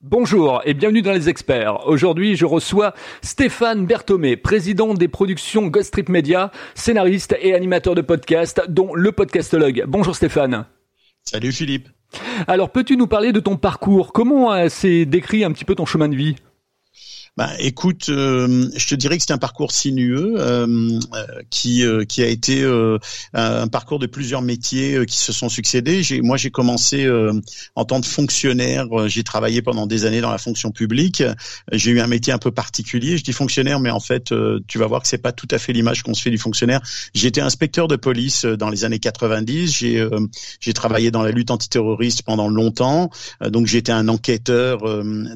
Bonjour et bienvenue dans les experts. Aujourd'hui, je reçois Stéphane Berthomé, président des productions Ghost Trip Media, scénariste et animateur de podcast, dont le podcastologue. Bonjour Stéphane. Salut Philippe. Alors, peux-tu nous parler de ton parcours? Comment euh, s'est décrit un petit peu ton chemin de vie? Bah, écoute, euh, je te dirais que c'est un parcours sinueux euh, euh, qui qui a été un parcours de plusieurs métiers qui se sont succédés. J'ai, moi, j'ai commencé en tant que fonctionnaire. J'ai travaillé pendant des années dans la fonction publique. J'ai eu un métier un peu particulier. Je dis fonctionnaire, mais en fait, tu vas voir que c'est pas tout à fait l'image qu'on se fait du fonctionnaire. J'étais inspecteur de police dans les années 90. J'ai j'ai travaillé dans la lutte antiterroriste pendant longtemps. donc j'étais un enquêteur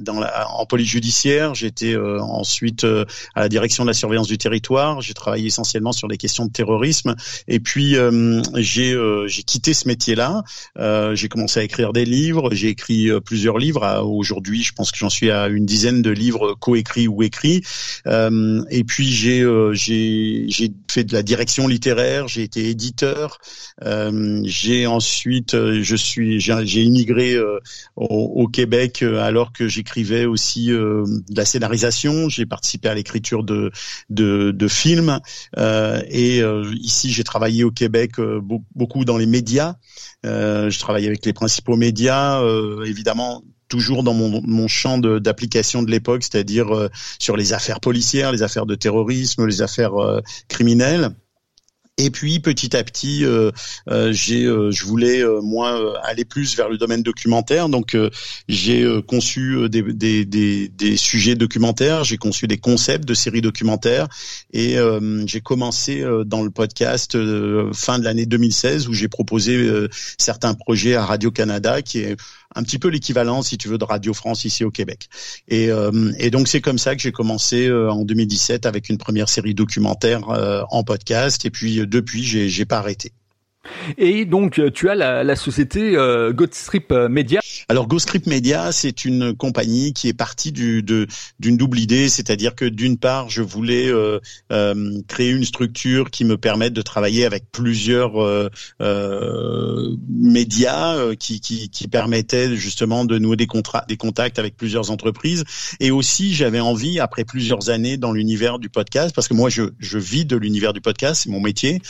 dans la, en police judiciaire. J'étais euh, ensuite euh, à la direction de la surveillance du territoire. J'ai travaillé essentiellement sur les questions de terrorisme. Et puis euh, j'ai j'ai quitté ce métier-là. j'ai commencé à écrire des livres. J'ai écrit plusieurs livres. Aujourd'hui, je pense que j'en suis à une dizaine de livres coécrits ou écrits. et puis j'ai j'ai j'ai fait de la direction littéraire. J'ai été éditeur. j'ai ensuite je suis j'ai immigré au, au, Québec alors que j'écrivais aussi de la scénarisation j'ai participé à l'écriture de, de, films euh, et euh, ici j'ai travaillé au Québec euh, beaucoup dans les médias. je travaillais avec les principaux médias, évidemment toujours dans mon, mon champ d'application de, l'époque, c'est-à-dire sur les affaires policières, les affaires de terrorisme, les affaires criminelles. Et puis petit à petit, euh, euh, j'ai, euh, je voulais moi aller plus vers le domaine documentaire. Donc j'ai conçu des, des, des, des, sujets documentaires, j'ai conçu des concepts de séries documentaires et j'ai commencé dans le podcast fin de l'année 2016 où j'ai proposé certains projets à Radio Canada qui est un petit peu l'équivalent, si tu veux, de Radio France ici au Québec. Et, euh, donc c'est comme ça que j'ai commencé euh, en 2017 avec une première série documentaire euh, en podcast. Et puis depuis, j'ai, j'ai pas arrêté. Et donc, euh, tu as la, la société euh, Strip euh, Media. Alors, Strip Media, c'est une compagnie qui est partie du, d'une double idée, c'est-à-dire que d'une part, je voulais euh, euh, créer une structure qui me permette de travailler avec plusieurs médias, qui, qui, qui permettaient justement de nouer des, contrats, des contacts avec plusieurs entreprises. Et aussi, j'avais envie, après plusieurs années dans l'univers du podcast, parce que moi, je, je vis de l'univers du podcast, c'est mon métier,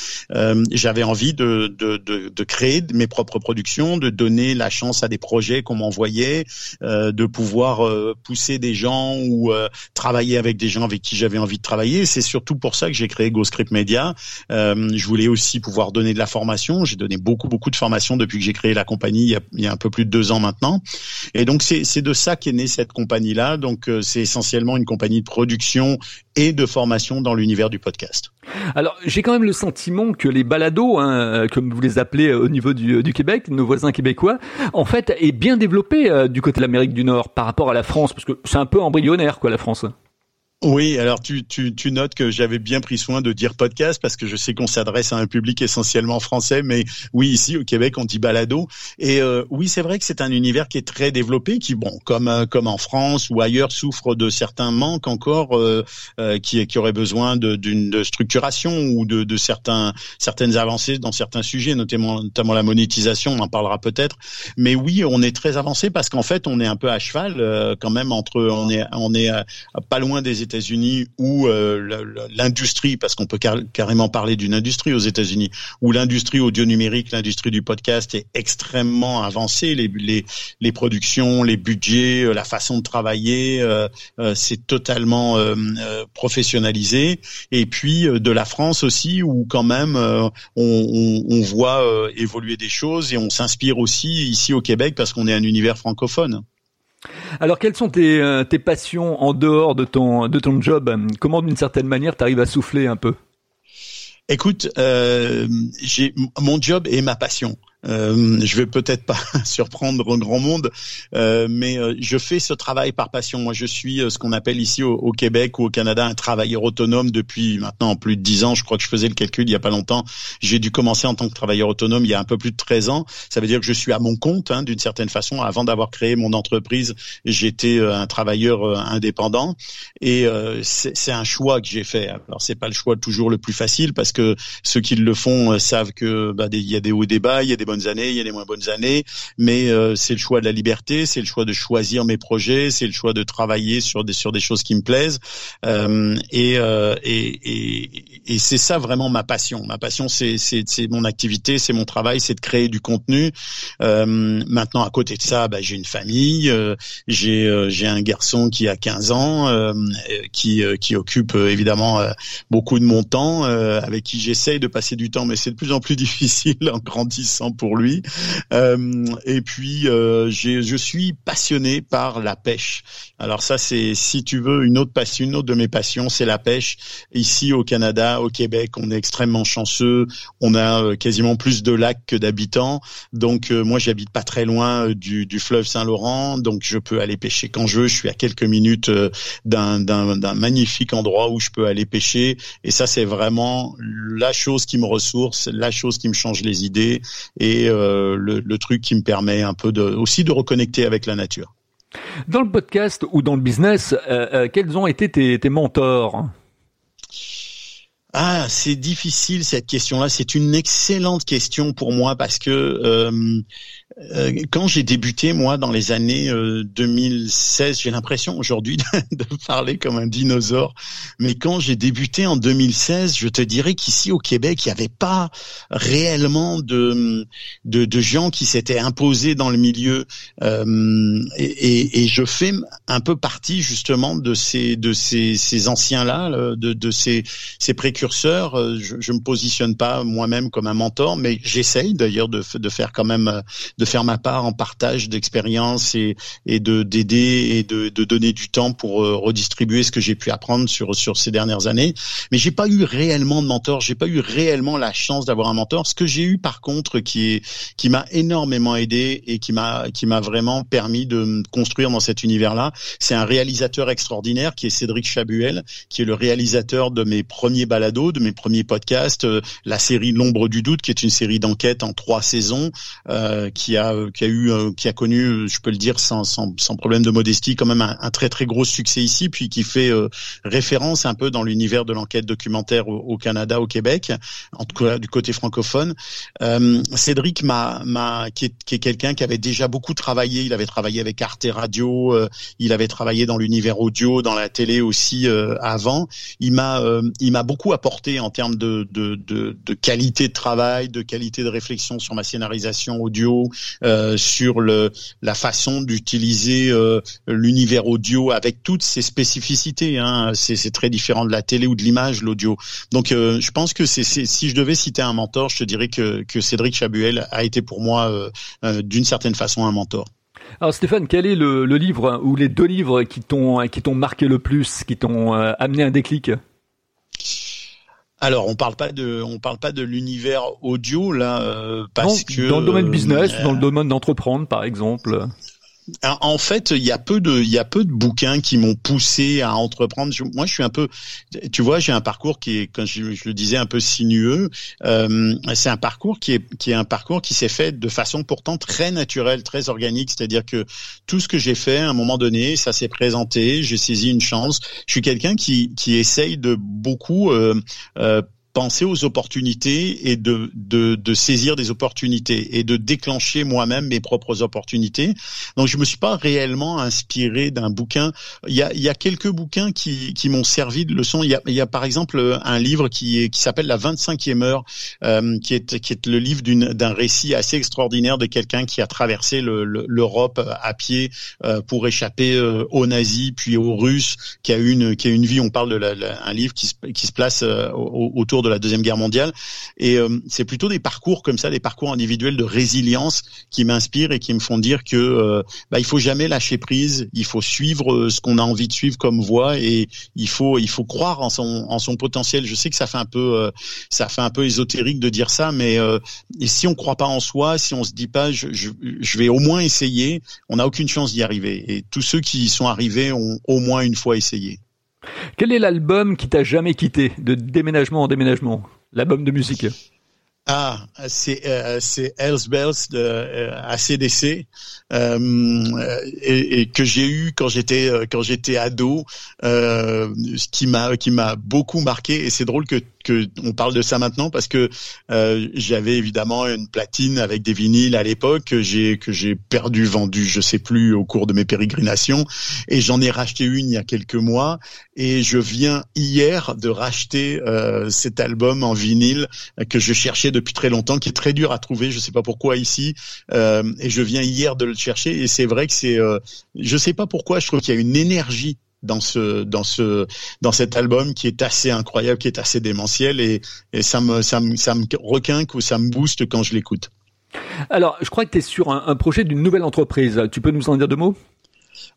j'avais envie de de, de, créer mes propres productions, de donner la chance à des projets qu'on m'envoyait, euh, de pouvoir euh, pousser des gens ou euh, travailler avec des gens avec qui j'avais envie de travailler. C'est surtout pour ça que j'ai créé GoScript Media. je voulais aussi pouvoir donner de la formation. J'ai donné beaucoup beaucoup de formations depuis que j'ai créé la compagnie il y, a, il y a un peu plus de deux ans maintenant. Et donc c'est de ça qu'est née cette compagnie-là. Donc c'est essentiellement une compagnie de production et de formation dans l'univers du podcast. Alors, j'ai quand même le sentiment que les balados, hein, euh, comme vous les appelez euh, au niveau du, du, Québec, nos voisins québécois, en fait, est bien développé euh, du côté de l'Amérique du Nord par rapport à la France, parce que c'est un peu embryonnaire, quoi, la France. Oui, alors tu, tu, tu notes que j'avais bien pris soin de dire podcast parce que je sais qu'on s'adresse à un public essentiellement français, mais oui, ici au Québec, on dit balado. Et euh, oui, c'est vrai que c'est un univers qui est très développé, qui, bon, comme euh, comme en France ou ailleurs, souffre de certains manques encore, euh, qui, qui aurait besoin d'une structuration ou de, de certains certaines avancées dans certains sujets, notamment notamment la monétisation, on en parlera peut-être. Mais oui, on est très avancé parce qu'en fait, on est un peu à cheval quand même entre, on est on est pas loin des États unis où euh, l'industrie, parce qu'on peut carrément parler d'une industrie aux États-Unis, où l'industrie audio numérique, l'industrie du podcast est extrêmement avancée, les, les, les productions, les budgets, euh, la façon de travailler, euh, c'est totalement professionnalisé. Et puis de la France aussi, où quand même on, on, on voit évoluer des choses et on s'inspire aussi ici au Québec parce qu'on est un univers francophone. Alors, quelles sont tes, euh, tes passions en dehors de ton, de ton job? Comment, d'une certaine manière, tu arrives à souffler un peu? Écoute, euh, mon job est ma passion. Euh, je vais peut-être pas surprendre grand monde, euh, mais euh, je fais ce travail par passion. Moi, je suis euh, ce qu'on appelle ici au, Québec ou au Canada un travailleur autonome depuis maintenant plus de dix ans. Je crois que je faisais le calcul il y a pas longtemps. J'ai dû commencer en tant que travailleur autonome il y a un peu plus de 13 ans. Ça veut dire que je suis à mon compte hein, d'une certaine façon. Avant d'avoir créé mon entreprise, j'étais un travailleur indépendant et c'est un choix que j'ai fait. Alors c'est pas le choix toujours le plus facile parce que ceux qui le font savent que bah, il y a des hauts et des bas, il y a des bonnes années, il y a les moins bonnes années, mais c'est le choix de la liberté, c'est le choix de choisir mes projets, c'est le choix de travailler sur des sur des choses qui me plaisent, et, et, et, c'est ça vraiment ma passion. Ma passion, c'est c'est mon activité, c'est mon travail, c'est de créer du contenu. maintenant, à côté de ça, bah, j'ai une famille, j'ai j'ai un garçon qui a 15 ans, qui qui occupe évidemment beaucoup de mon temps, avec qui j'essaye de passer du temps, mais c'est de plus en plus difficile en grandissant pour lui. Euh, et puis, euh, je suis passionné par la pêche. Alors ça, c'est si tu veux une autre passion, une autre de mes passions, c'est la pêche. Ici au Canada, au Québec, on est extrêmement chanceux. On a euh, quasiment plus de lacs que d'habitants. Donc moi, j'habite pas très loin du, du fleuve Saint-Laurent, donc je peux aller pêcher quand je veux. Je suis à quelques minutes d'un magnifique endroit où je peux aller pêcher. Et ça, c'est vraiment la chose qui me ressource, la chose qui me change les idées et euh, le, truc qui me permet un peu de, aussi de reconnecter avec la nature. Dans le podcast ou dans le business, euh, euh, quels ont été tes, tes mentors? Ah, c'est difficile cette question-là. C'est une excellente question pour moi parce que euh, quand j'ai débuté moi dans les années 2016, euh, j'ai l'impression aujourd'hui de, parler comme un dinosaure, mais quand j'ai débuté en 2016, je te dirais qu'ici au Québec, il n'y avait pas réellement de, de, de gens qui s'étaient imposés dans le milieu, et, et, je fais un peu partie justement de ces de ces, ces anciens là, de, de ces ces précurseurs. Euh, je, je me positionne pas moi-même comme un mentor, mais j'essaye d'ailleurs de, de faire quand même euh, de faire ma part en partage d'expérience et, et de d'aider et de, de, donner du temps pour euh, redistribuer ce que j'ai pu apprendre sur sur ces dernières années. Mais j'ai pas eu réellement de mentor, j'ai pas eu réellement la chance d'avoir un mentor. Ce que j'ai eu par contre, qui est qui m'a énormément aidé et qui m'a qui m'a vraiment permis de me construire dans cet univers-là, c'est un réalisateur extraordinaire qui est Cédric Chabuel, qui est le réalisateur de mes premiers balades de mes premiers podcasts, euh, la série L'ombre du doute, qui est une série d'enquête en trois saisons, euh, qui a qui a eu euh, qui a connu, je peux le dire sans sans, sans problème de modestie, quand même un, très très gros succès ici, puis qui fait référence un peu dans l'univers de l'enquête documentaire au, Canada, au Québec, en tout cas du côté francophone. Cédric m'a m'a qui est, qui est quelqu'un qui avait déjà beaucoup travaillé. Il avait travaillé avec Arte Radio, il avait travaillé dans l'univers audio, dans la télé aussi avant. Il m'a il m'a beaucoup apporté en termes de, de, de, de, qualité de travail, de qualité de réflexion sur ma scénarisation audio, euh, sur le, la façon d'utiliser euh, l'univers audio avec toutes ses spécificités. Hein. C'est très différent de la télé ou de l'image, l'audio. Donc euh, je pense que c'est si je devais citer un mentor, je te dirais que, que Cédric Chabuel a été pour moi euh, euh, d'une certaine façon un mentor. Alors Stéphane, quel est le, le livre ou les deux livres qui t'ont qui t'ont marqué le plus, qui t'ont amené un déclic? Alors, on parle pas de, on parle pas de l'univers audio là, euh, parce que dans le domaine business, dans le domaine d'entreprendre, par exemple. En fait, il y a peu de, il y a peu de bouquins qui m'ont poussé à entreprendre. Moi, je suis un peu, tu vois, j'ai un parcours qui est, quand je, le disais, un peu sinueux. Euh, c'est un parcours qui est, qui est un parcours qui s'est fait de façon pourtant très naturelle, très organique. C'est-à-dire que tout ce que j'ai fait, à un moment donné, ça s'est présenté. J'ai saisi une chance. Je suis quelqu'un qui, qui essaye de beaucoup euh, euh, penser aux opportunités et de, de, de, saisir des opportunités et de déclencher moi-même mes propres opportunités. Donc je me suis pas réellement inspiré d'un bouquin. Il y a, il y a quelques bouquins qui, qui m'ont servi de leçon. Il y a, il y a par exemple un livre qui, est, qui s'appelle La 25e heure, euh, qui, est, qui est le livre d'un récit assez extraordinaire de quelqu'un qui a traversé l'Europe à pied euh, pour échapper euh, aux nazis puis aux Russes, qui a une, qui a une vie. On parle de la, un livre qui se, qui se place euh, autour de la deuxième guerre mondiale. Et euh, c'est plutôt des parcours comme ça, des parcours individuels de résilience qui m'inspirent et qui me font dire que euh, bah, il faut jamais lâcher prise, il faut suivre euh, ce qu'on a envie de suivre comme voie et il faut il faut croire en son en son potentiel. Je sais que ça fait un peu ça fait un peu ésotérique de dire ça, mais si on croit pas en soi, si on se dit pas je, je, je vais au moins essayer, on n'a aucune chance d'y arriver. Et tous ceux qui y sont arrivés ont au moins une fois essayé. Quel est l'album qui t'a jamais quitté de déménagement en déménagement? L'album de musique. Ah, c'est euh, c'est Hells de euh, ACDC euh, et, que j'ai eu quand j'étais euh, quand j'étais ado, ce qui m'a qui m'a beaucoup marqué. Et c'est drôle que que on parle de ça maintenant parce que euh, j'avais évidemment une platine avec des vinyles à l'époque que j'ai que j'ai perdu vendu je sais plus au cours de mes pérégrinations. Et j'en ai racheté une il y a quelques mois. Et je viens hier de racheter euh, cet album en vinyle que je cherchais depuis très longtemps qui est très dur à trouver. Je sais pas pourquoi ici. Euh, et je viens hier de le chercher. Et c'est vrai que c'est euh, je sais pas pourquoi je trouve qu'il y a une énergie dans ce dans ce dans cet album qui est assez incroyable, qui est assez démentiel et, et ça me ça me ça me requinque ou ça me booste quand je l'écoute. Alors, je crois que tu es sur un, un projet d'une nouvelle entreprise. Tu peux nous en dire deux mots?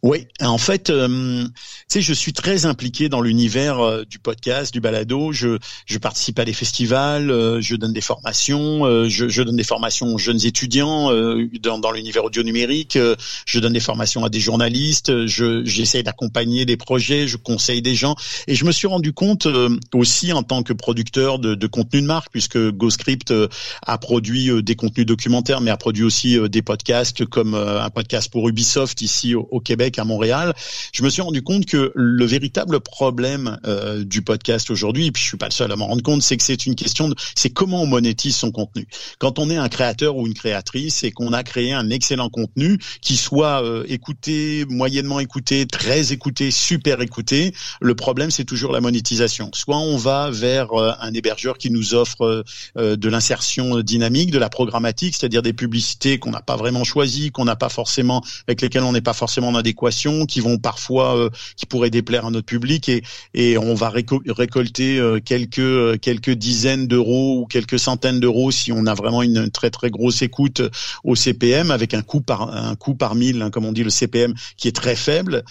Oui, en fait, euh, tu sais, je suis très impliqué dans l'univers euh, du podcast, du balado. Je, je participe à des festivals, euh, je donne des formations, euh, je, je, donne des formations aux jeunes étudiants euh, dans, dans l'univers audio numérique. je donne des formations à des journalistes. Je, j'essaie d'accompagner des projets, je conseille des gens. Et je me suis rendu compte aussi en tant que producteur de, de contenu de marque, puisque GoScript a produit des contenus documentaires, mais a produit aussi des podcasts comme un podcast pour Ubisoft ici au, au Québec, à Montréal, je me suis rendu compte que le véritable problème euh, du podcast aujourd'hui, et puis je suis pas le seul à m'en rendre compte, c'est que c'est une question de, c'est comment on monétise son contenu. Quand on est un créateur ou une créatrice et qu'on a créé un excellent contenu qui soit euh, écouté, moyennement écouté, très écouté, super écouté, le problème c'est toujours la monétisation. Soit on va vers euh, un hébergeur qui nous offre euh, de l'insertion dynamique, de la programmatique, c'est-à-dire des publicités qu'on n'a pas vraiment choisies, qu'on n'a pas forcément, avec lesquelles on n'est pas forcément adéquation, qui vont parfois, euh, qui pourraient déplaire à notre public, et, et on va récolter euh, quelques euh, quelques dizaines d'euros ou quelques centaines d'euros si on a vraiment une très très grosse écoute au CPM avec un coût par un coût par mille, hein, comme on dit le CPM, qui est très faible.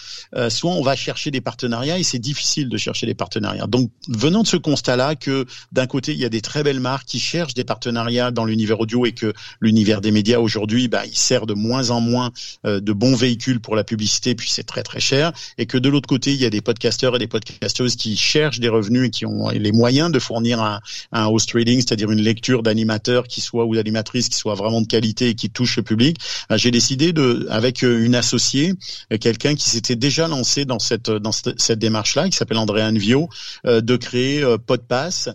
soit on va chercher des partenariats et c'est difficile de chercher des partenariats. Donc venant de ce constat-là que d'un côté il y a des très belles marques qui cherchent des partenariats dans l'univers audio et que l'univers des médias aujourd'hui, bah, il sert de moins en moins de bons véhicules pour la publicité publicité, puis c'est très très cher, et que de l'autre côté, il y a des podcasteurs et des podcasteuses qui cherchent des revenus et qui ont les moyens de fournir un, un host reading, c'est-à-dire une lecture d'animateur qui soit ou d'animatrice qui soit vraiment de qualité et qui touche le public. Euh, j'ai décidé de, avec euh, une associée, euh, quelqu'un qui s'était déjà lancé dans cette dans cette démarche-là, qui s'appelle Andréane Vio, de créer Podpass,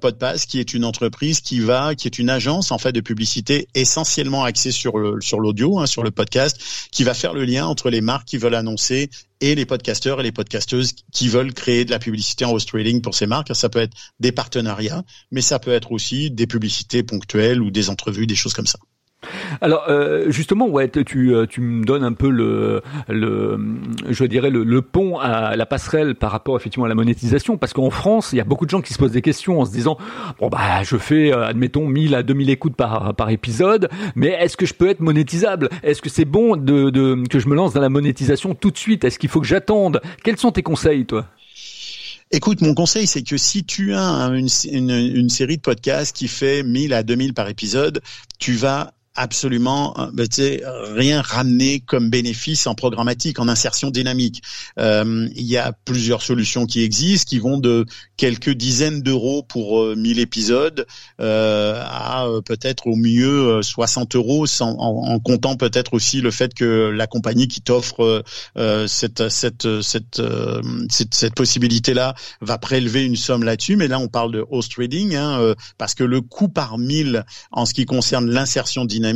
Podpass qui est une entreprise qui va, qui est une agence en fait de publicité essentiellement axée sur le sur l'audio, hein, sur le podcast, qui va faire le lien entre les marques qui veulent annoncer et les podcasteurs et les podcasteuses qui veulent créer de la publicité en host pour ces marques. Ça peut être des partenariats, mais ça peut être aussi des publicités ponctuelles ou des entrevues, des choses comme ça. Alors euh, justement, ouais, tu, euh, tu me donnes un peu le, le je dirais le, le, pont à la passerelle par rapport effectivement à la monétisation, parce qu'en France, il y a beaucoup de gens qui se posent des questions en se disant bon bah je fais euh, admettons 1000 à 2000 écoutes par par épisode, mais est-ce que je peux être monétisable? Est-ce que c'est bon de, de que je me lance dans la monétisation tout de suite? Est-ce qu'il faut que j'attende? Quels sont tes conseils, toi? Écoute, mon conseil, c'est que si tu as une, une, une, série de podcasts qui fait 1000 à 2000 par épisode, tu vas absolument euh, ben, rien ramener comme bénéfice en programmatique, en insertion dynamique. Euh, il y a plusieurs solutions qui existent, qui vont de quelques dizaines d'euros pour euh, 1000 épisodes euh, à euh, peut-être au mieux 60 euros, sans, en, en, comptant peut-être aussi le fait que la compagnie qui t'offre cette cette cette, cette, cette possibilité-là va prélever une somme là-dessus. Mais là, on parle de host trading, hein, parce que le coût par 1000 en ce qui concerne l'insertion dynamique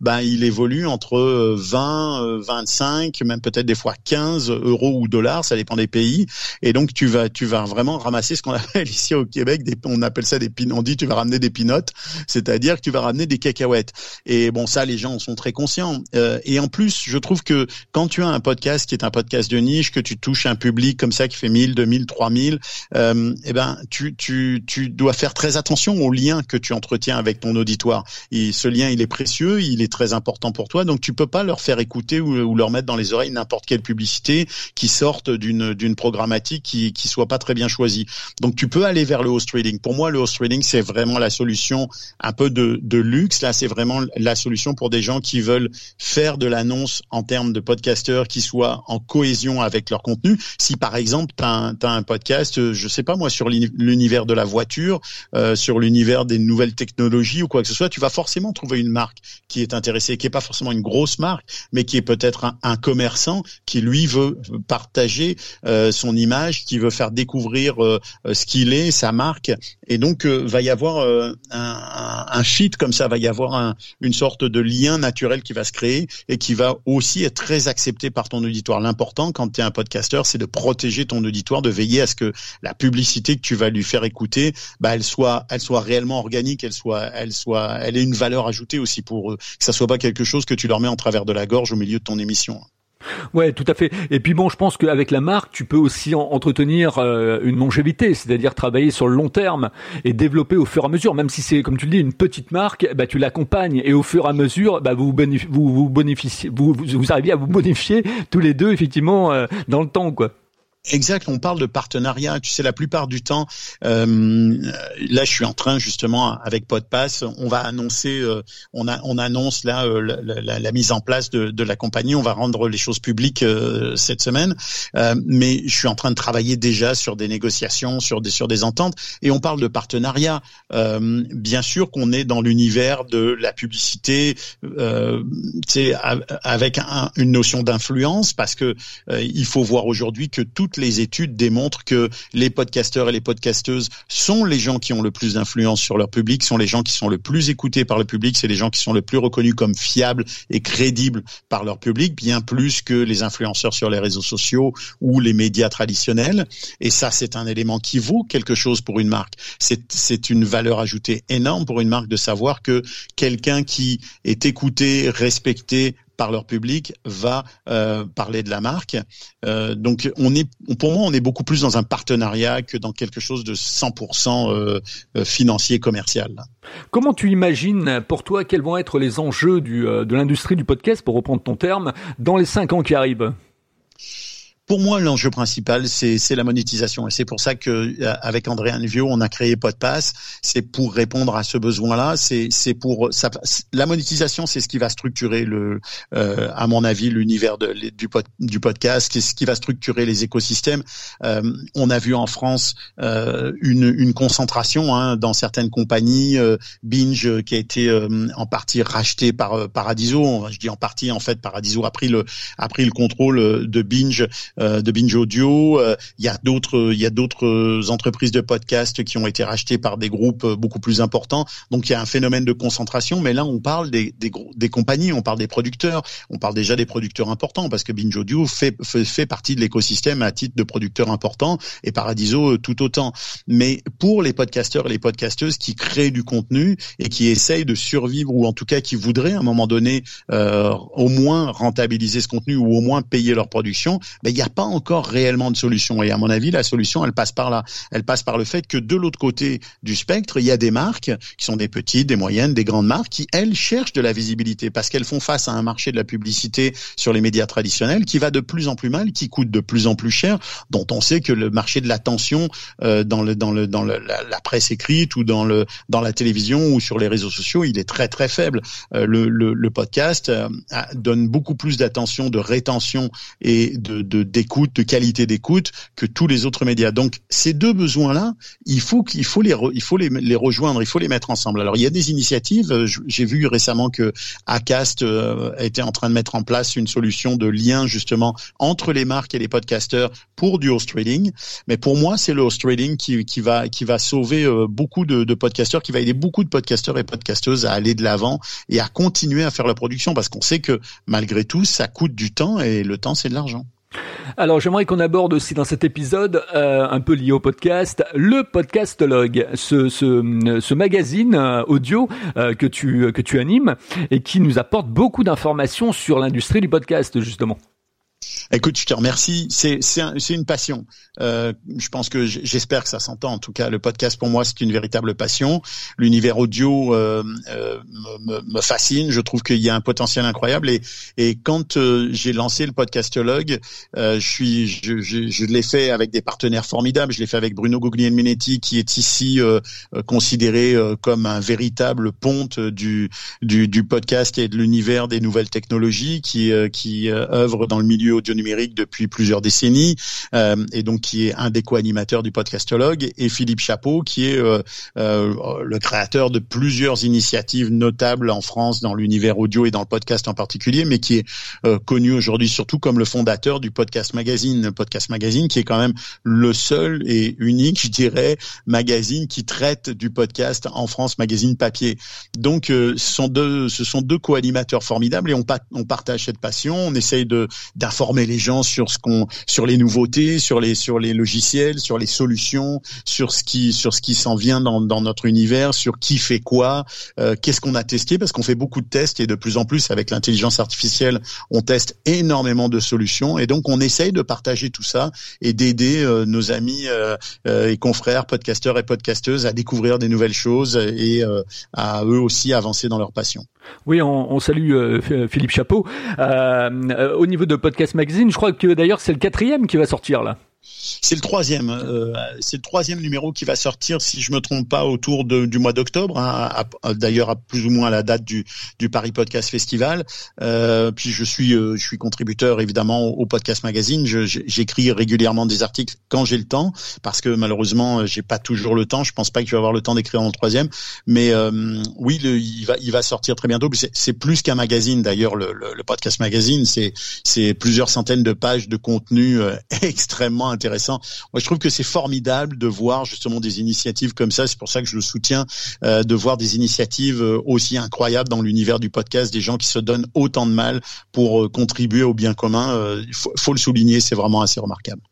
ben il évolue entre 20, 25, euh, même peut-être des fois 15 euros ou dollars, ça dépend des pays. Et donc tu vas tu vas vraiment ramasser ce qu'on appelle ici au Québec, des, on appelle ça des on dit tu vas ramener des pinottes, c'est-à-dire que tu vas ramener des cacahuètes. Et bon ça les gens en sont très conscients. Euh, et en plus je trouve que quand tu as un podcast qui est un podcast de niche, que tu touches un public comme ça qui fait 1000, 2000, 3000, euh, eh ben tu tu tu dois faire très attention au lien que tu entretiens avec ton auditoire. Et ce lien il est précieux, il est très important pour toi, donc tu peux pas leur faire écouter ou, leur mettre dans les oreilles n'importe quelle publicité qui sorte d'une d'une programmatique qui qui soit pas très bien choisie. Donc tu peux aller vers le host trading. Pour moi, le host trading c'est vraiment la solution un peu de de luxe. Là, c'est vraiment la solution pour des gens qui veulent faire de l'annonce en termes de podcasteurs qui soient en cohésion avec leur contenu. Si par exemple tu as, un podcast, je sais pas moi sur l'univers de la voiture, euh, sur l'univers des nouvelles technologies ou quoi que ce soit, tu vas forcément trouver une marque qui est intéressée, qui est pas forcément une grosse marque, mais qui est peut-être un, commerçant qui lui veut partager euh, son image, qui veut faire découvrir euh, ce qu'il est, sa marque, et donc va y avoir un, un, fit comme ça, va y avoir une sorte de lien naturel qui va se créer et qui va aussi être très accepté par ton auditoire. L'important quand tu es un podcasteur, c'est de protéger ton auditoire, de veiller à ce que la publicité que tu vas lui faire écouter, bah, elle soit, elle soit réellement organique, elle soit, elle soit, elle ait une valeur ajoutée aussi pour eux, que ça soit pas quelque chose que tu leur mets en travers de la gorge au milieu de ton émission. Ouais, tout à fait. Et puis bon, je pense qu'avec la marque, tu peux aussi entretenir euh, une longévité, c'est-à-dire travailler sur le long terme et développer au fur et à mesure. Même si c'est, comme tu le dis, une petite marque, bah, tu l'accompagnes et au fur et à mesure, bah, vous, vous, vous, vous, vous, arrivez à vous bonifier tous les deux effectivement euh, dans le temps, quoi. Exact, on parle de partenariat. Tu sais, la plupart du temps, euh, là, je suis en train justement avec Podpass, on va annoncer, euh, on, a, on annonce là euh, la, mise en place de, de, la compagnie. On va rendre les choses publiques euh, cette semaine, mais je suis en train de travailler déjà sur des négociations, sur des sur des ententes, et on parle de partenariat. bien sûr qu'on est dans l'univers de la publicité, c'est avec une notion d'influence, parce que il faut voir aujourd'hui que toutes les études démontrent que les podcasteurs et les podcasteuses sont les gens qui ont le plus d'influence sur leur public, sont les gens qui sont le plus écoutés par le public, c'est les gens qui sont le plus reconnus comme fiables et crédibles par leur public, bien plus que les influenceurs sur les réseaux sociaux ou les médias traditionnels. Et ça, c'est un élément qui vaut quelque chose pour une marque. C'est une valeur ajoutée énorme pour une marque de savoir que quelqu'un qui est écouté, respecté, par leur public va euh, parler de la marque. Euh, donc on est, pour moi, on est beaucoup plus dans un partenariat que dans quelque chose de 100% euh, financier commercial. Comment tu imagines pour toi quels vont être les enjeux du, de l'industrie du podcast, pour reprendre ton terme, dans les cinq ans qui arrivent? Pour moi, l'enjeu principal, c'est la monétisation. Et c'est pour ça que euh, avec André Anvio, on a créé Podpass. C'est pour répondre à ce besoin-là. C'est pour ça, la monétisation, c'est ce qui va structurer le, euh, à mon avis, l'univers du, podcast. C'est ce qui va structurer les écosystèmes. Euh, on a vu en France euh, une, une, concentration hein, dans certaines compagnies. Euh, Binge, qui a été euh, en partie racheté par Paradiso. Je dis en partie, en fait, Paradiso a pris le a pris le contrôle de Binge euh, de Binge Audio. Euh, il y a d'autres, il y a d'autres entreprises de podcast qui ont été rachetées par des groupes beaucoup plus importants. Donc il y a un phénomène de concentration. Mais là, on parle des, des, des compagnies, on parle des producteurs, on parle déjà des producteurs importants parce que Binge Audio fait, fait, fait partie de l'écosystème à titre de producteur important et Paradiso euh, tout autant. Mais pour les podcasteurs et les podcasteuses qui créent du contenu et qui essayent de survivre ou en tout cas qui voudraient à un moment donné euh, au moins rentabiliser ce contenu ou au moins payer leur production, ben, il y a pas encore réellement de solution. Et à mon avis, la solution, elle passe par là. Elle passe par le fait que de l'autre côté du spectre, il y a des marques qui sont des petites, des moyennes, des grandes marques qui, elles, cherchent de la visibilité parce qu'elles font face à un marché de la publicité sur les médias traditionnels qui va de plus en plus mal, qui coûte de plus en plus cher, dont on sait que le marché de l'attention euh, dans le dans le dans le, la, presse écrite ou dans le dans la télévision ou sur les réseaux sociaux, il est très très faible. Euh, le, le, le, podcast euh, donne beaucoup plus d'attention, de rétention et de, de d'écoute, de qualité d'écoute que tous les autres médias. Donc ces deux besoins-là, il faut qu'il faut les il faut les, les, rejoindre, il faut les mettre ensemble. Alors il y a des initiatives. Euh, j'ai vu récemment que Acast euh, était en train de mettre en place une solution de lien justement entre les marques et les podcasteurs pour du host trading. Mais pour moi, c'est le host trading qui, qui va qui va sauver euh, beaucoup de, de podcasteurs, qui va aider beaucoup de podcasteurs et podcasteuses à aller de l'avant et à continuer à faire la production parce qu'on sait que malgré tout, ça coûte du temps et le temps, c'est de l'argent. Alors j'aimerais qu'on aborde aussi dans cet épisode, euh, un peu lié au podcast, le podcastologue, ce, ce, magazine euh, audio euh, que, tu, que tu animes et qui nous apporte beaucoup d'informations sur l'industrie du podcast justement. Écoute, je te remercie. C'est c'est une passion. Euh, je pense que j'espère que ça s'entend. En tout cas, le podcast pour moi c'est une véritable passion. L'univers audio euh, euh, me, me, fascine. Je trouve qu'il y a un potentiel incroyable. Et et quand euh, j'ai lancé le podcastologue, euh, je je, je, je l'ai fait avec des partenaires formidables. Je l'ai fait avec Bruno Guglielminetti qui est ici considéré comme un véritable ponte du du, du podcast et de l'univers des nouvelles technologies, qui qui œuvre dans le milieu audio numérique depuis plusieurs décennies euh, et donc qui est un des co-animateurs du podcastologue et Philippe Chapeau qui est euh, euh, le créateur de plusieurs initiatives notables en France dans l'univers audio et dans le podcast en particulier, mais qui est connu aujourd'hui surtout comme le fondateur du Podcast Magazine, Podcast Magazine qui est quand même le seul et unique, je dirais, magazine qui traite du podcast en France, magazine papier. Donc ce sont deux, ce sont deux co-animateurs formidables et on, on partage cette passion, on essaye de d'informer les gens sur ce qu'on, sur les nouveautés, sur les sur les logiciels, sur les solutions, sur ce qui sur ce qui s'en vient dans, dans notre univers, sur qui fait quoi, euh, qu'est-ce qu'on a testé parce qu'on fait beaucoup de tests et de plus en plus avec l'intelligence artificielle, on teste énormément de solutions et donc on essaye de partager tout ça et d'aider euh, nos amis euh, et confrères podcasteurs et podcasteuses à découvrir des nouvelles choses et à eux aussi avancer dans leur passion. Oui, on, salue Philippe Chapeau. au niveau de Podcast Magazine, je crois que d'ailleurs c'est le quatrième qui va sortir là. C'est le troisième. Euh, c'est le troisième numéro qui va sortir, si je me trompe pas, autour de, du mois d'octobre. Hein, D'ailleurs, à plus ou moins à la date du, du Paris Podcast Festival. Euh, puis je suis, euh, je suis contributeur évidemment au, Podcast Magazine. J'écris régulièrement des articles quand j'ai le temps, parce que malheureusement, j'ai pas toujours le temps. Je pense pas que je vais avoir le temps d'écrire en troisième. Mais euh, oui, il va, il va sortir très bientôt. C'est plus qu'un magazine d'ailleurs. Le, le, le, Podcast Magazine, c'est, c'est plusieurs centaines de pages de contenu euh, extrêmement intéressant. Moi, je trouve que c'est formidable de voir justement des initiatives comme ça. C'est pour ça que je le soutiens, euh, de voir des initiatives euh, aussi incroyables dans l'univers du podcast, des gens qui se donnent autant de mal pour euh, contribuer au bien commun. Il faut, le souligner, c'est vraiment assez remarquable.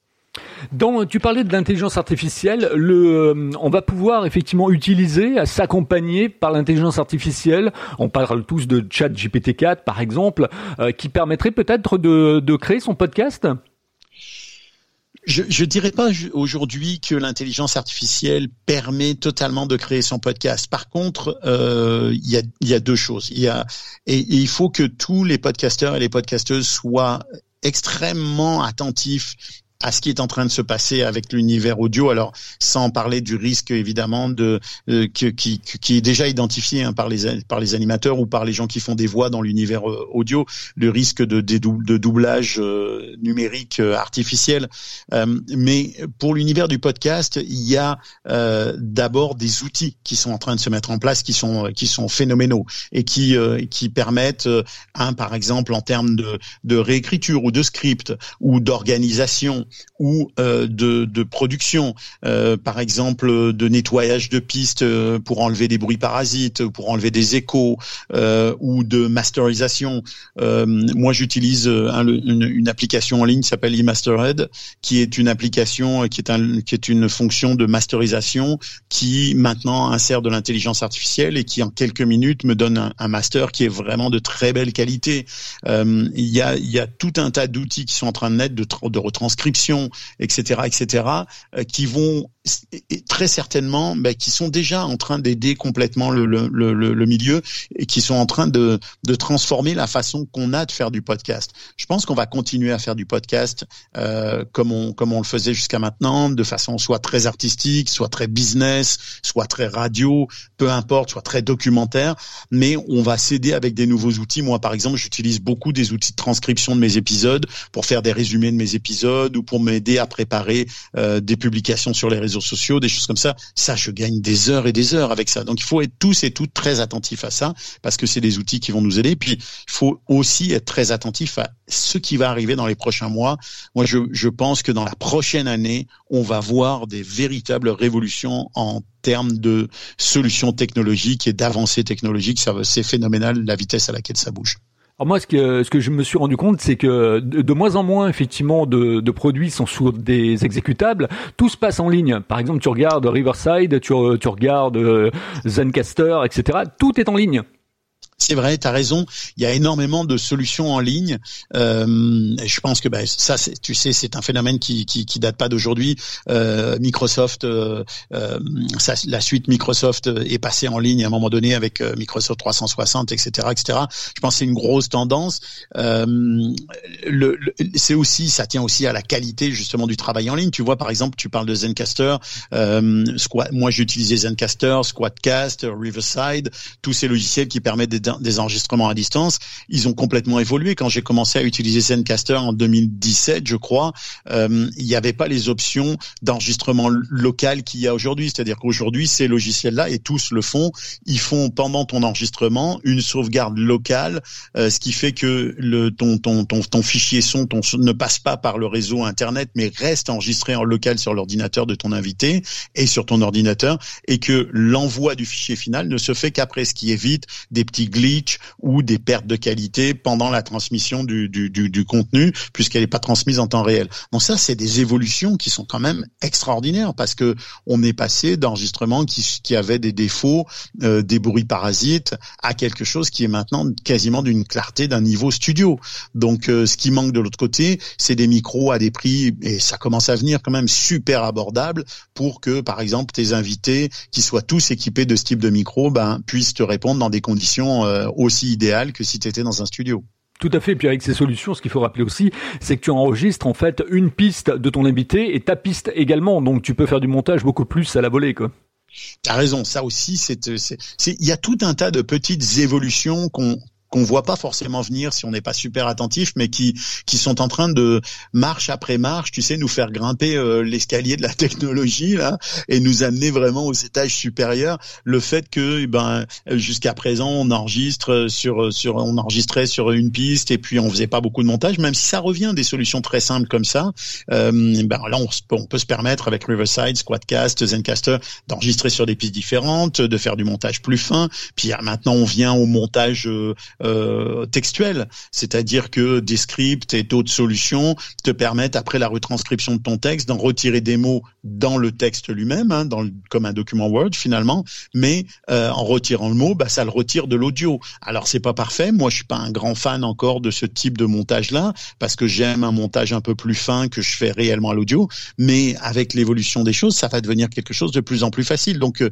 Dans, tu parlais de l'intelligence artificielle. Le, on va pouvoir effectivement utiliser, s'accompagner par l'intelligence artificielle. On parle tous de Chat GPT-4 par exemple, qui permettrait peut-être de créer son podcast? Je ne dirais pas aujourd'hui que l'intelligence artificielle permet totalement de créer son podcast. Par contre, euh, il y, a, y, a, deux choses. Il y a et, et il faut que tous les podcasteurs et les podcasteuses soient extrêmement attentifs à ce qui est en train de se passer avec l'univers audio. Alors, sans parler du risque évidemment de euh, qui, qui, qui, est déjà identifié hein, par les par les animateurs ou par les gens qui font des voix dans l'univers euh, audio, le risque de, de, doublage euh, numérique artificiel. mais pour l'univers du podcast, il y a d'abord des outils qui sont en train de se mettre en place, qui sont qui sont phénoménaux et qui qui permettent, un par exemple en termes de de réécriture ou de script ou d'organisation ou euh, de, de, production, euh, par exemple de nettoyage de pistes euh, pour enlever des bruits parasites, pour enlever des échos, ou de masterisation. moi, j'utilise une, une, application en ligne qui s'appelle eMasterhead, qui est une application qui est, un, qui est une fonction de masterisation qui maintenant insère de l'intelligence artificielle et qui en quelques minutes me donne un, un master qui est vraiment de très belle qualité. il y a, y a tout un tas d'outils qui sont en train de naître de, de retranscription etc., etc., euh, qui vont très certainement, bah, qui sont déjà en train d'aider complètement le, le, le, milieu et qui sont en train de, de transformer la façon qu'on a de faire du podcast. Je pense qu'on va continuer à faire du podcast euh, comme on comme on le faisait jusqu'à maintenant, de façon soit très artistique, soit très business, soit très radio, peu importe, soit très documentaire. Mais on va s'aider avec des nouveaux outils. Moi, par exemple, j'utilise beaucoup des outils de transcription de mes épisodes pour faire des résumés de mes épisodes ou pour m'aider à préparer euh, des publications sur les réseaux sociaux, des choses comme ça. Ça, je gagne des heures et des heures avec ça. Donc, il faut être tous et toutes très attentifs à ça parce que c'est des outils qui vont nous aider. Puis, il faut aussi être très attentif à ce qui va arriver dans les prochains mois. Moi, je, je pense que dans la prochaine année, on va voir des véritables révolutions en termes de solutions technologiques et d'avancées technologiques. C'est phénoménal la vitesse à laquelle ça bouge. Alors moi, ce que, ce que je me suis rendu compte, c'est que de, moins en moins, effectivement, de, produits sont sur des exécutables. Tout se passe en ligne. Par exemple, tu regardes Riverside, tu, tu regardes euh, Zencaster, etc. Tout est en ligne. C'est vrai, tu as raison. Il y a énormément de solutions en ligne. Euh, je pense que bah, ça, tu sais, c'est un phénomène qui, qui, qui date pas d'aujourd'hui. Euh, Microsoft, euh, euh la suite Microsoft est passée en ligne à un moment donné avec euh, Microsoft 360, etc., etc. Je pense que c'est une grosse tendance. Euh, le, c'est aussi, ça tient aussi à la qualité justement du travail en ligne. Tu vois, par exemple, tu parles de Zencaster. Squad, moi, j'utilisais Zencaster, Squadcast, Riverside, tous ces logiciels qui permettent des enregistrements à distance, ils ont complètement évolué. Quand j'ai commencé à utiliser Zencaster en 2017, je crois, euh, il n'y avait pas les options d'enregistrement local qu'il y a aujourd'hui. C'est-à-dire qu'aujourd'hui, ces logiciels-là, et tous le font, ils font pendant ton enregistrement une sauvegarde locale, euh, ce qui fait que ton, fichier son ne passe pas par le réseau Internet, mais reste enregistré en local sur l'ordinateur de ton invité et sur ton ordinateur, et que l'envoi du fichier final ne se fait qu'après, ce qui évite des petits glitch ou des pertes de qualité pendant la transmission du, du, du, du contenu puisqu'elle n'est pas transmise en temps réel. Donc ça, c'est des évolutions qui sont quand même extraordinaires parce que on est passé d'enregistrements qui, qui avaient des défauts, euh, des bruits parasites, à quelque chose qui est maintenant quasiment d'une clarté d'un niveau studio. Donc euh, ce qui manque de l'autre côté, c'est des micros à des prix et ça commence à venir quand même super abordable pour que par exemple tes invités qui soient tous équipés de ce type de micro ben puissent te répondre dans des conditions euh, aussi idéal que si tu étais dans un studio. Tout à fait. Et puis avec ces solutions, ce qu'il faut rappeler aussi, c'est que tu enregistres en fait une piste de ton invité et ta piste également. Donc tu peux faire du montage beaucoup plus à la volée, quoi. T'as raison, ça aussi, c'est, il y a tout un tas de petites évolutions qu'on qu'on voit pas forcément venir si on n'est pas super attentif, mais qui qui sont en train de marche après marche, tu sais, nous faire grimper euh, l'escalier de la technologie là et nous amener vraiment aux étages supérieurs. Le fait que eh ben jusqu'à présent on enregistre sur sur on enregistrait sur une piste et puis on faisait pas beaucoup de montage, même si ça revient des solutions très simples comme ça. Euh, ben là on, on, peut se permettre avec Riverside, Squadcast, Zencaster d'enregistrer sur des pistes différentes, de faire du montage plus fin. Puis maintenant on vient au montage euh, euh, textuel, c'est-à-dire que des scripts et d'autres solutions te permettent après la retranscription de ton texte d'en retirer des mots dans le texte lui-même, hein, dans comme un document Word finalement, mais euh, en retirant le mot, bah, ça le retire de l'audio. Alors c'est pas parfait, moi je suis pas un grand fan encore de ce type de montage-là parce que j'aime un montage un peu plus fin que je fais réellement à l'audio, mais avec l'évolution des choses, ça va devenir quelque chose de plus en plus facile. Donc euh,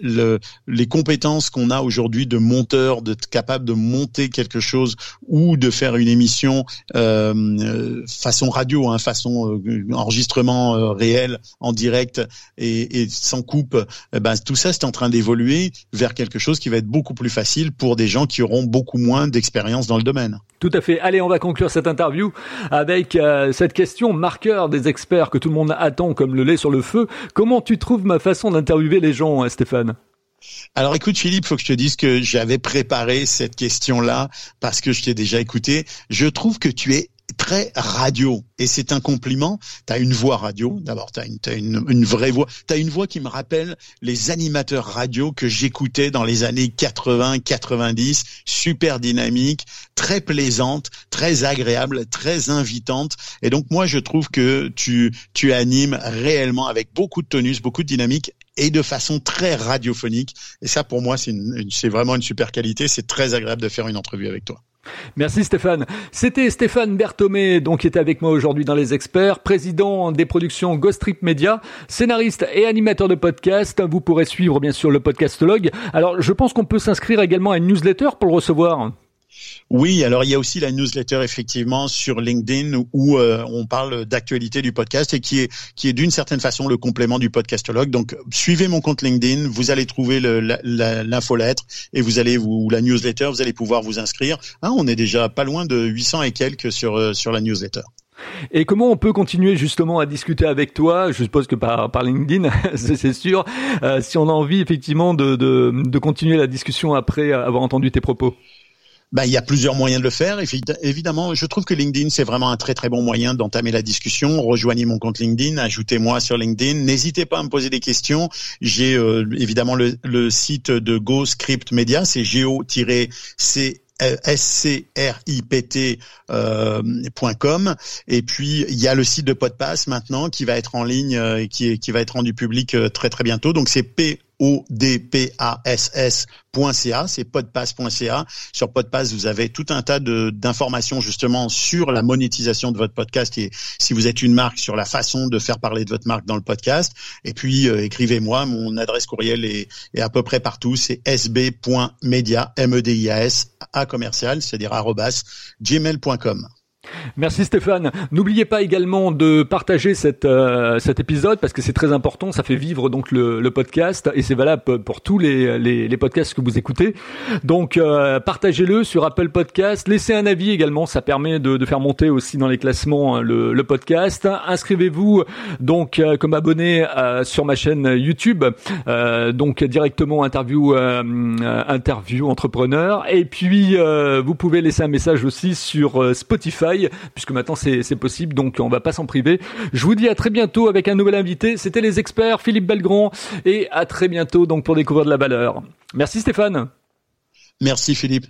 le, les compétences qu'on a aujourd'hui de monteur, de capable de monter monter quelque chose ou de faire une émission euh, façon radio, hein, façon euh, enregistrement euh, réel en direct et, et sans coupe, eh ben, tout ça c'est en train d'évoluer vers quelque chose qui va être beaucoup plus facile pour des gens qui auront beaucoup moins d'expérience dans le domaine. Tout à fait. Allez, on va conclure cette interview avec cette question marqueur des experts que tout le monde attend comme le lait sur le feu. Comment tu trouves ma façon d'interviewer les gens, Stéphane? Alors écoute Philippe, faut que je te dise que j'avais préparé cette question-là parce que je t'ai déjà écouté. Je trouve que tu es très radio et c'est un compliment. Tu as une voix radio, d'abord tu as, une, une, vraie voix. Tu as une voix qui me rappelle les animateurs radio que j'écoutais dans les années 80, 90, super dynamique, très plaisante, très agréable, très invitante. Et donc moi je trouve que tu, tu animes réellement avec beaucoup de tonus, beaucoup de dynamique et de façon très radiophonique. Et ça, pour moi, c'est vraiment une super qualité. C'est très agréable de faire une entrevue avec toi. Merci Stéphane. C'était Stéphane Berthomé, donc qui était avec moi aujourd'hui dans les experts, président des productions Ghost Trip Media, scénariste et animateur de podcast. Vous pourrez suivre bien sûr le podcastologue. Alors je pense qu'on peut s'inscrire également à une newsletter pour le recevoir. Oui, alors il y a aussi la newsletter effectivement sur LinkedIn où euh, on parle d'actualité du podcast et qui est qui est d'une certaine façon le complément du podcastologue. Donc suivez mon compte LinkedIn, vous allez trouver l'infolettre et vous allez vous la newsletter, vous allez pouvoir vous inscrire. Hein, on est déjà pas loin de 800 et quelques sur euh, sur la newsletter. Et comment on peut continuer justement à discuter avec toi? Je suppose que par, LinkedIn, c'est sûr. Euh, si on a envie effectivement de, de continuer la discussion après avoir entendu tes propos. Bah, il y a plusieurs moyens de le faire. Évidemment, je trouve que LinkedIn, c'est vraiment un très très bon moyen d'entamer la discussion. Rejoignez mon compte LinkedIn, ajoutez-moi sur LinkedIn. N'hésitez pas à me poser des questions. J'ai euh, évidemment le, le, site de GoScript Media, c'est go-c script.com euh, et puis il y a le site de Podpass maintenant qui va être en ligne euh, qui, qui va être rendu public très très bientôt donc c'est p P-O-D-P-A-S-S.ca, c'est podpass.ca. Sur Podpass, vous avez tout un tas d'informations justement sur la monétisation de votre podcast et si vous êtes une marque, sur la façon de faire parler de votre marque dans le podcast. Et puis, euh, écrivez-moi, mon adresse courriel est, est, à peu près partout, c'est sb.media, M-E-D-I-A-S, à commercial, c'est-à-dire arrobas, gmail.com. Merci Stéphane. N'oubliez pas également de partager euh, cet épisode parce que c'est très important. Ça fait vivre donc le, le podcast et c'est valable pour tous les, les, les, podcasts que vous écoutez. Donc euh, partagez-le sur Apple Podcast. Laissez un avis également. Ça permet de, de faire monter aussi dans les classements hein, le, le podcast. Inscrivez-vous donc euh, comme abonné sur ma chaîne YouTube. donc directement interview interview entrepreneur. Et puis vous pouvez laisser un message aussi sur Spotify puisque maintenant c'est possible, donc on va pas s'en priver. Je vous dis à très bientôt avec un nouvel invité. C'était les experts Philippe Belgrand et à très bientôt donc pour découvrir de la valeur. Merci Stéphane. Merci Philippe.